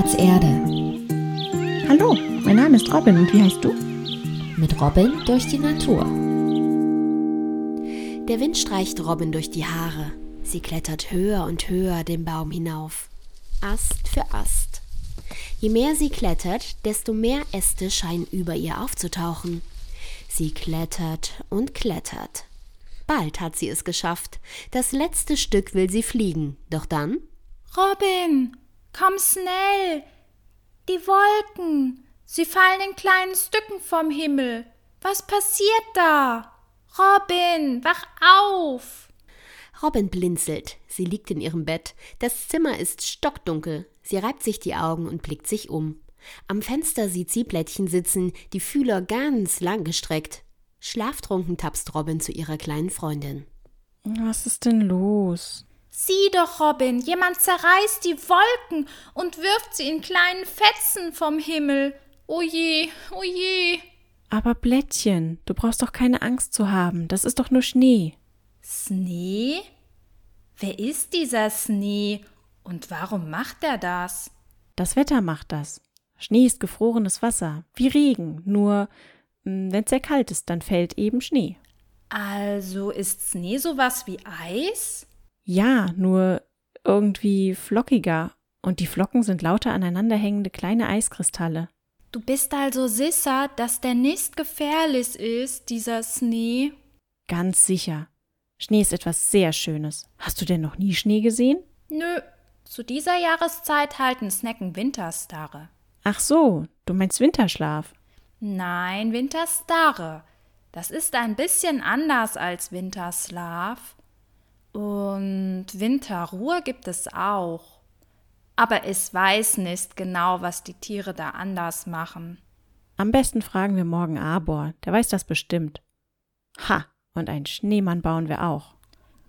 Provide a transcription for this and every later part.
Platz Erde. Hallo, mein Name ist Robin und wie heißt du? Mit Robin durch die Natur. Der Wind streicht Robin durch die Haare. Sie klettert höher und höher den Baum hinauf. Ast für Ast. Je mehr sie klettert, desto mehr Äste scheinen über ihr aufzutauchen. Sie klettert und klettert. Bald hat sie es geschafft. Das letzte Stück will sie fliegen. Doch dann Robin, komm schnell. Die Wolken, sie fallen in kleinen Stücken vom Himmel. Was passiert da? Robin, wach auf. Robin blinzelt. Sie liegt in ihrem Bett. Das Zimmer ist stockdunkel. Sie reibt sich die Augen und blickt sich um. Am Fenster sieht sie Blättchen sitzen, die Fühler ganz lang gestreckt. Schlaftrunken tapst Robin zu ihrer kleinen Freundin. Was ist denn los? Sieh doch, Robin, jemand zerreißt die Wolken und wirft sie in kleinen Fetzen vom Himmel. Oje, oje. Aber Blättchen, du brauchst doch keine Angst zu haben. Das ist doch nur Schnee. Schnee? Wer ist dieser Schnee und warum macht er das? Das Wetter macht das. Schnee ist gefrorenes Wasser, wie Regen, nur hm, wenn es sehr kalt ist, dann fällt eben Schnee. Also ist Schnee sowas wie Eis? Ja, nur irgendwie flockiger. Und die Flocken sind lauter aneinanderhängende kleine Eiskristalle. Du bist also sicher, dass der nicht gefährlich ist, dieser Schnee? Ganz sicher. Schnee ist etwas sehr Schönes. Hast du denn noch nie Schnee gesehen? Nö. Zu dieser Jahreszeit halten Snacken Winterstarre. Ach so, du meinst Winterschlaf. Nein, Winterstarre. Das ist ein bisschen anders als Winterslaf. Und Winterruhe gibt es auch. Aber ich weiß nicht genau, was die Tiere da anders machen. Am besten fragen wir morgen Arbor, der weiß das bestimmt. Ha, und einen Schneemann bauen wir auch.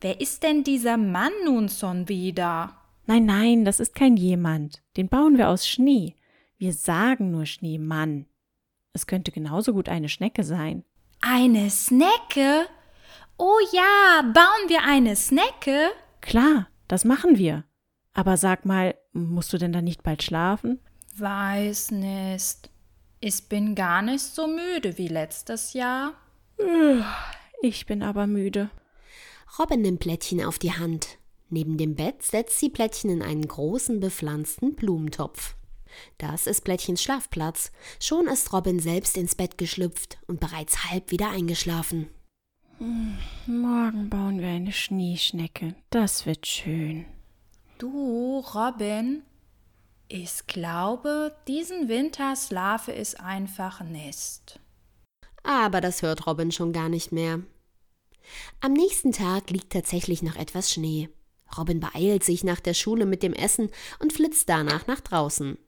Wer ist denn dieser Mann nun schon wieder? Nein, nein, das ist kein jemand. Den bauen wir aus Schnee. Wir sagen nur Schneemann. Es könnte genauso gut eine Schnecke sein. Eine Snecke? Oh ja, bauen wir eine Snecke? Klar, das machen wir. Aber sag mal, musst du denn dann nicht bald schlafen? Weiß nicht. Ich bin gar nicht so müde wie letztes Jahr. Ich bin aber müde. Robin nimmt Blättchen auf die Hand. Neben dem Bett setzt sie Blättchen in einen großen bepflanzten Blumentopf. Das ist Blättchens Schlafplatz. Schon ist Robin selbst ins Bett geschlüpft und bereits halb wieder eingeschlafen. Morgen bauen wir eine Schneeschnecke. Das wird schön. Du, Robin, ich glaube, diesen Winter schlafe ich einfach nicht. Aber das hört Robin schon gar nicht mehr. Am nächsten Tag liegt tatsächlich noch etwas Schnee. Robin beeilt sich nach der Schule mit dem Essen und flitzt danach nach draußen.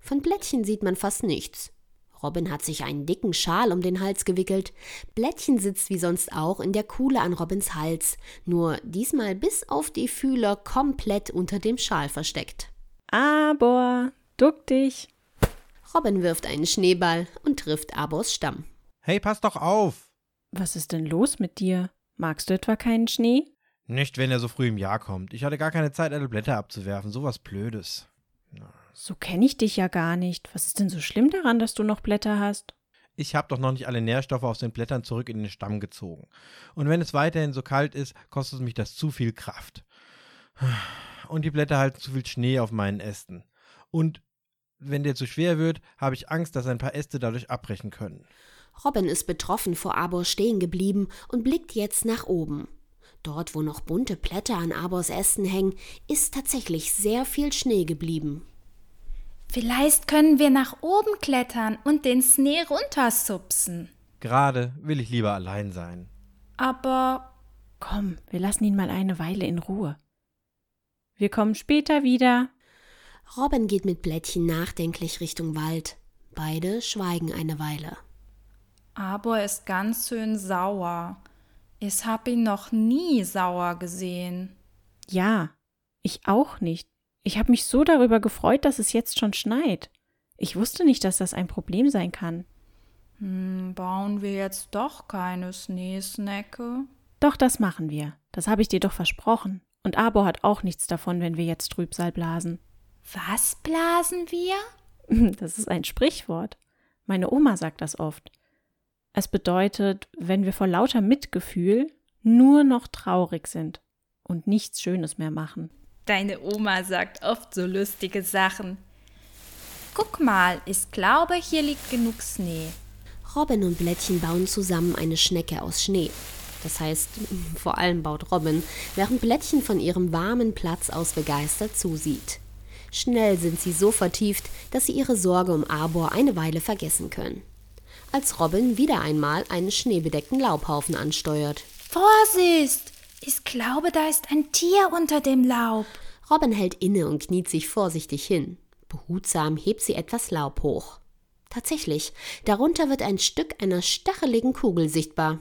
Von Blättchen sieht man fast nichts. Robin hat sich einen dicken Schal um den Hals gewickelt. Blättchen sitzt wie sonst auch in der Kuhle an Robins Hals, nur diesmal bis auf die Fühler komplett unter dem Schal versteckt. Aber, duck dich. Robin wirft einen Schneeball und trifft Abors Stamm. Hey, pass doch auf! Was ist denn los mit dir? Magst du etwa keinen Schnee? Nicht, wenn er so früh im Jahr kommt. Ich hatte gar keine Zeit, alle Blätter abzuwerfen. Sowas Blödes. So kenne ich dich ja gar nicht. Was ist denn so schlimm daran, dass du noch Blätter hast? Ich habe doch noch nicht alle Nährstoffe aus den Blättern zurück in den Stamm gezogen. Und wenn es weiterhin so kalt ist, kostet mich das zu viel Kraft. Und die Blätter halten zu viel Schnee auf meinen Ästen. Und wenn der zu schwer wird, habe ich Angst, dass ein paar Äste dadurch abbrechen können. Robin ist betroffen vor Abor stehen geblieben und blickt jetzt nach oben. Dort, wo noch bunte Blätter an Abors Ästen hängen, ist tatsächlich sehr viel Schnee geblieben. Vielleicht können wir nach oben klettern und den Schnee runtersupsen. Gerade will ich lieber allein sein. Aber Komm, wir lassen ihn mal eine Weile in Ruhe. Wir kommen später wieder. Robin geht mit Blättchen nachdenklich Richtung Wald. Beide schweigen eine Weile. Abor ist ganz schön sauer. Ich hab ihn noch nie sauer gesehen. Ja, ich auch nicht. Ich habe mich so darüber gefreut, dass es jetzt schon schneit. Ich wusste nicht, dass das ein Problem sein kann. Hm, bauen wir jetzt doch keine Schneesnecke? Doch, das machen wir. Das habe ich dir doch versprochen. Und Abo hat auch nichts davon, wenn wir jetzt Trübsal blasen. Was blasen wir? Das ist ein Sprichwort. Meine Oma sagt das oft. Es bedeutet, wenn wir vor lauter Mitgefühl nur noch traurig sind und nichts Schönes mehr machen. Deine Oma sagt oft so lustige Sachen. Guck mal, ich glaube, hier liegt genug Schnee. Robin und Blättchen bauen zusammen eine Schnecke aus Schnee. Das heißt, vor allem baut Robin, während Blättchen von ihrem warmen Platz aus begeistert zusieht. Schnell sind sie so vertieft, dass sie ihre Sorge um Arbor eine Weile vergessen können. Als Robin wieder einmal einen schneebedeckten Laubhaufen ansteuert. Vorsicht! Ich glaube, da ist ein Tier unter dem Laub. Robin hält inne und kniet sich vorsichtig hin. Behutsam hebt sie etwas Laub hoch. Tatsächlich, darunter wird ein Stück einer stacheligen Kugel sichtbar.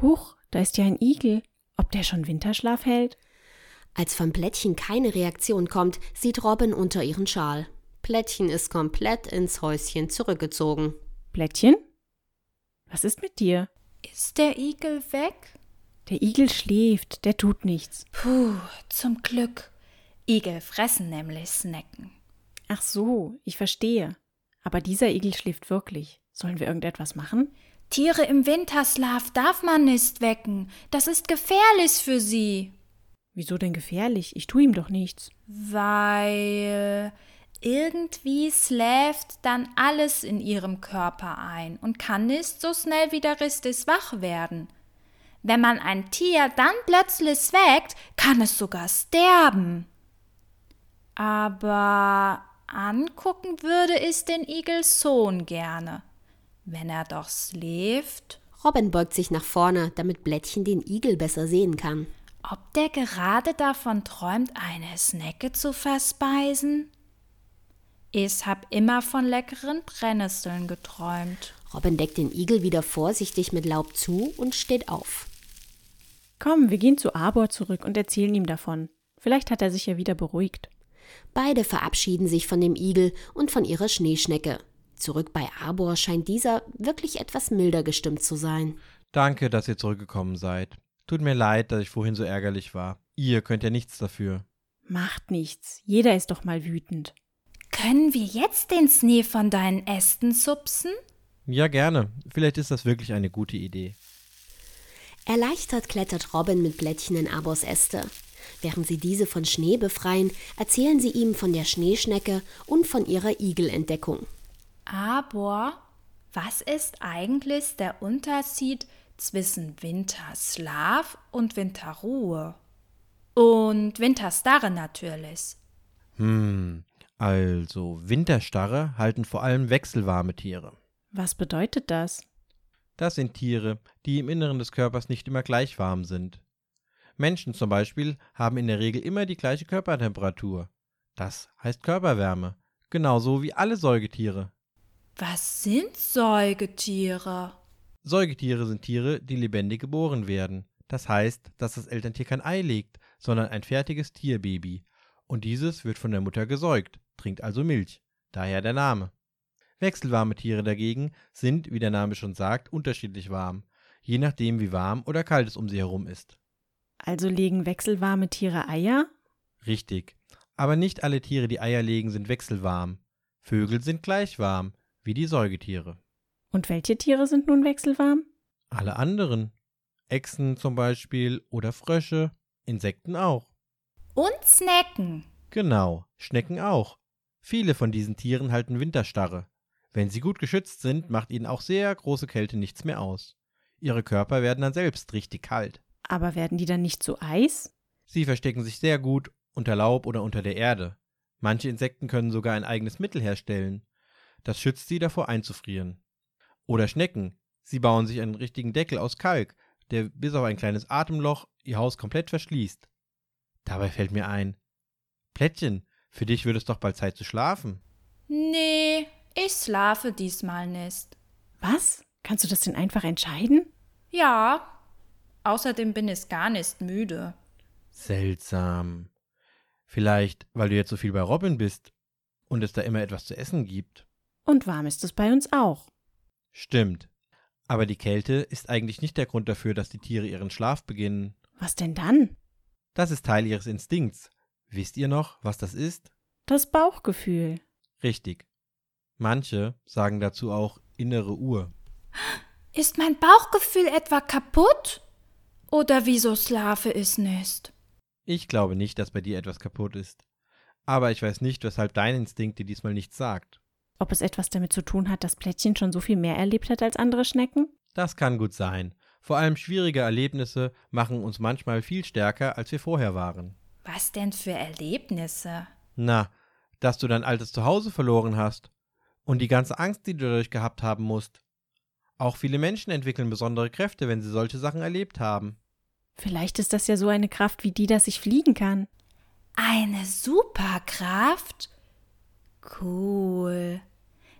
Huch, da ist ja ein Igel. Ob der schon Winterschlaf hält? Als von Plättchen keine Reaktion kommt, sieht Robin unter ihren Schal. Plättchen ist komplett ins Häuschen zurückgezogen. Plättchen? Was ist mit dir? Ist der Igel weg? Der Igel schläft, der tut nichts. Puh, zum Glück. Igel fressen nämlich Snacken. Ach so, ich verstehe. Aber dieser Igel schläft wirklich. Sollen wir irgendetwas machen? Tiere im Winterschlaf darf man nicht wecken. Das ist gefährlich für sie. Wieso denn gefährlich? Ich tue ihm doch nichts. Weil irgendwie schläft dann alles in ihrem Körper ein und kann nicht so schnell wieder richtig wach werden. Wenn man ein Tier dann plötzlich weckt, kann es sogar sterben. Aber angucken würde ich den Igel Sohn gerne. Wenn er doch schläft. Robin beugt sich nach vorne, damit Blättchen den Igel besser sehen kann. Ob der gerade davon träumt, eine Snecke zu verspeisen? Ich hab immer von leckeren Brennnesseln geträumt. Robin deckt den Igel wieder vorsichtig mit Laub zu und steht auf. Komm, wir gehen zu Arbor zurück und erzählen ihm davon. Vielleicht hat er sich ja wieder beruhigt. Beide verabschieden sich von dem Igel und von ihrer Schneeschnecke. Zurück bei Arbor scheint dieser wirklich etwas milder gestimmt zu sein. Danke, dass ihr zurückgekommen seid. Tut mir leid, dass ich vorhin so ärgerlich war. Ihr könnt ja nichts dafür. Macht nichts. Jeder ist doch mal wütend. Können wir jetzt den Schnee von deinen Ästen supsen? Ja, gerne. Vielleicht ist das wirklich eine gute Idee. Erleichtert klettert Robin mit Blättchen in Abos Äste. Während sie diese von Schnee befreien, erzählen sie ihm von der Schneeschnecke und von ihrer Igelentdeckung. Aber was ist eigentlich der Unterschied zwischen Winterschlaf und Winterruhe. Und Winterstarre natürlich. Hm, also Winterstarre halten vor allem wechselwarme Tiere. Was bedeutet das? Das sind Tiere, die im Inneren des Körpers nicht immer gleich warm sind. Menschen zum Beispiel haben in der Regel immer die gleiche Körpertemperatur. Das heißt Körperwärme, genauso wie alle Säugetiere. Was sind Säugetiere? Säugetiere sind Tiere, die lebendig geboren werden. Das heißt, dass das Elterntier kein Ei legt, sondern ein fertiges Tierbaby. Und dieses wird von der Mutter gesäugt, trinkt also Milch. Daher der Name. Wechselwarme Tiere dagegen sind, wie der Name schon sagt, unterschiedlich warm, je nachdem wie warm oder kalt es um sie herum ist. Also legen wechselwarme Tiere Eier? Richtig. Aber nicht alle Tiere, die Eier legen, sind wechselwarm. Vögel sind gleich warm, wie die Säugetiere. Und welche Tiere sind nun wechselwarm? Alle anderen. Echsen zum Beispiel oder Frösche, Insekten auch. Und Schnecken. Genau, Schnecken auch. Viele von diesen Tieren halten Winterstarre. Wenn sie gut geschützt sind, macht ihnen auch sehr große Kälte nichts mehr aus. Ihre Körper werden dann selbst richtig kalt. Aber werden die dann nicht zu Eis? Sie verstecken sich sehr gut unter Laub oder unter der Erde. Manche Insekten können sogar ein eigenes Mittel herstellen. Das schützt sie davor einzufrieren. Oder Schnecken. Sie bauen sich einen richtigen Deckel aus Kalk, der bis auf ein kleines Atemloch ihr Haus komplett verschließt. Dabei fällt mir ein. Plättchen, für dich wird es doch bald Zeit zu schlafen. Nee, ich schlafe diesmal nicht. Was? Kannst du das denn einfach entscheiden? Ja. Außerdem bin ich gar nicht müde. Seltsam. Vielleicht, weil du jetzt so viel bei Robin bist und es da immer etwas zu essen gibt. Und warm ist es bei uns auch. Stimmt. Aber die Kälte ist eigentlich nicht der Grund dafür, dass die Tiere ihren Schlaf beginnen. Was denn dann? Das ist Teil ihres Instinkts. Wisst ihr noch, was das ist? Das Bauchgefühl. Richtig. Manche sagen dazu auch innere Uhr. Ist mein Bauchgefühl etwa kaputt? Oder wieso Slave es nicht? Ich glaube nicht, dass bei dir etwas kaputt ist. Aber ich weiß nicht, weshalb dein Instinkt dir diesmal nichts sagt. Ob es etwas damit zu tun hat, dass Plättchen schon so viel mehr erlebt hat als andere Schnecken? Das kann gut sein. Vor allem schwierige Erlebnisse machen uns manchmal viel stärker, als wir vorher waren. Was denn für Erlebnisse? Na, dass du dein altes Zuhause verloren hast und die ganze Angst, die du dadurch gehabt haben musst. Auch viele Menschen entwickeln besondere Kräfte, wenn sie solche Sachen erlebt haben. Vielleicht ist das ja so eine Kraft wie die, dass ich fliegen kann. Eine Superkraft? Cool.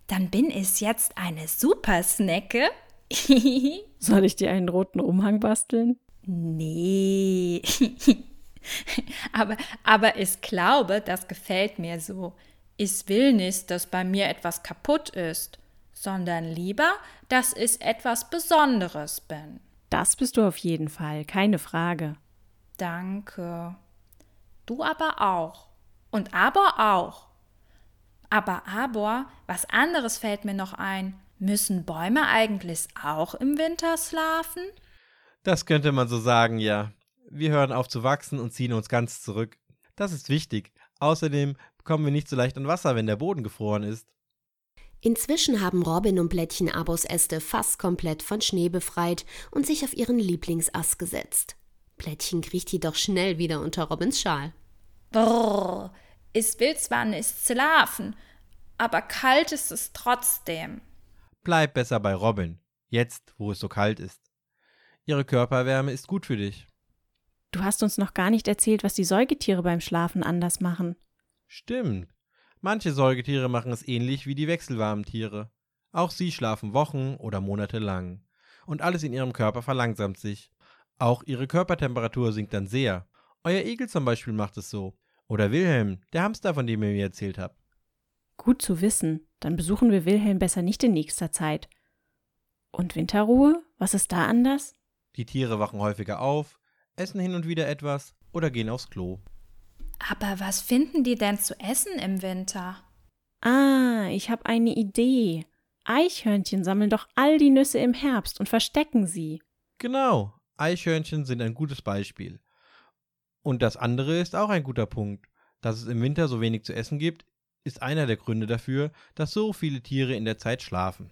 Dann bin ich jetzt eine Supersnecke? Soll ich dir einen roten Umhang basteln? nee. aber, aber ich glaube, das gefällt mir so. Ich will nicht, dass bei mir etwas kaputt ist, sondern lieber, dass ich etwas Besonderes bin. Das bist du auf jeden Fall, keine Frage. Danke. Du aber auch. Und aber auch. Aber, aber, was anderes fällt mir noch ein. Müssen Bäume eigentlich auch im Winter schlafen? Das könnte man so sagen, ja. Wir hören auf zu wachsen und ziehen uns ganz zurück. Das ist wichtig. Außerdem kommen wir nicht so leicht an Wasser, wenn der Boden gefroren ist. Inzwischen haben Robin und Blättchen Abos Äste fast komplett von Schnee befreit und sich auf ihren Lieblingsast gesetzt. Blättchen kriecht jedoch schnell wieder unter Robins Schal. Brrr, ich will zwar nicht schlafen, aber kalt ist es trotzdem. Bleib besser bei Robin, jetzt, wo es so kalt ist. Ihre Körperwärme ist gut für dich. Du hast uns noch gar nicht erzählt, was die Säugetiere beim Schlafen anders machen. Stimmt. Manche Säugetiere machen es ähnlich wie die wechselwarmen Tiere. Auch sie schlafen Wochen oder Monate lang. Und alles in ihrem Körper verlangsamt sich. Auch ihre Körpertemperatur sinkt dann sehr. Euer Igel zum Beispiel macht es so. Oder Wilhelm, der Hamster, von dem ihr mir erzählt habt. Gut zu wissen. Dann besuchen wir Wilhelm besser nicht in nächster Zeit. Und Winterruhe? Was ist da anders? Die Tiere wachen häufiger auf, essen hin und wieder etwas oder gehen aufs Klo. Aber was finden die denn zu essen im Winter? Ah, ich habe eine Idee. Eichhörnchen sammeln doch all die Nüsse im Herbst und verstecken sie. Genau, Eichhörnchen sind ein gutes Beispiel. Und das andere ist auch ein guter Punkt. Dass es im Winter so wenig zu essen gibt, ist einer der Gründe dafür, dass so viele Tiere in der Zeit schlafen.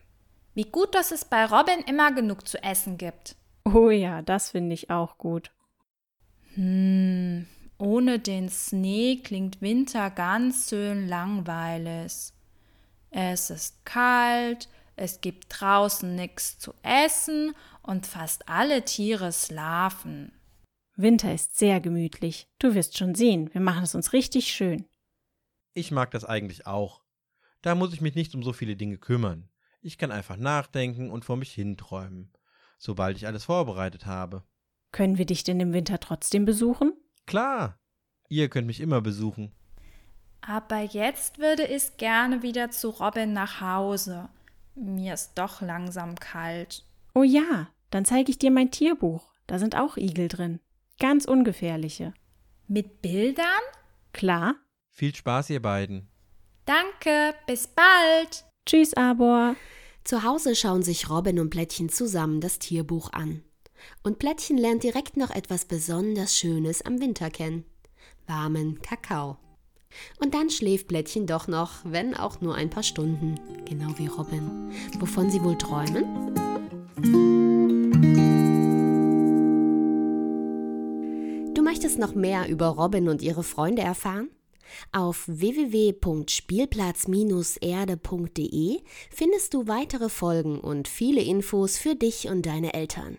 Wie gut, dass es bei Robin immer genug zu essen gibt. Oh ja, das finde ich auch gut. Hm, ohne den Schnee klingt Winter ganz schön langweilig. Es ist kalt, es gibt draußen nichts zu essen und fast alle Tiere schlafen. Winter ist sehr gemütlich. Du wirst schon sehen, wir machen es uns richtig schön. Ich mag das eigentlich auch. Da muss ich mich nicht um so viele Dinge kümmern. Ich kann einfach nachdenken und vor mich hinträumen, sobald ich alles vorbereitet habe. Können wir dich denn im Winter trotzdem besuchen? Klar, ihr könnt mich immer besuchen. Aber jetzt würde ich gerne wieder zu Robin nach Hause. Mir ist doch langsam kalt. Oh ja, dann zeige ich dir mein Tierbuch. Da sind auch Igel drin. Ganz ungefährliche. Mit Bildern? Klar? Viel Spaß, ihr beiden. Danke, bis bald. Tschüss, Arbor. Zu Hause schauen sich Robin und Blättchen zusammen das Tierbuch an. Und Blättchen lernt direkt noch etwas besonders Schönes am Winter kennen. Warmen Kakao. Und dann schläft Blättchen doch noch, wenn auch nur ein paar Stunden, genau wie Robin. Wovon sie wohl träumen? Du möchtest noch mehr über Robin und ihre Freunde erfahren? Auf www.spielplatz-erde.de findest du weitere Folgen und viele Infos für dich und deine Eltern.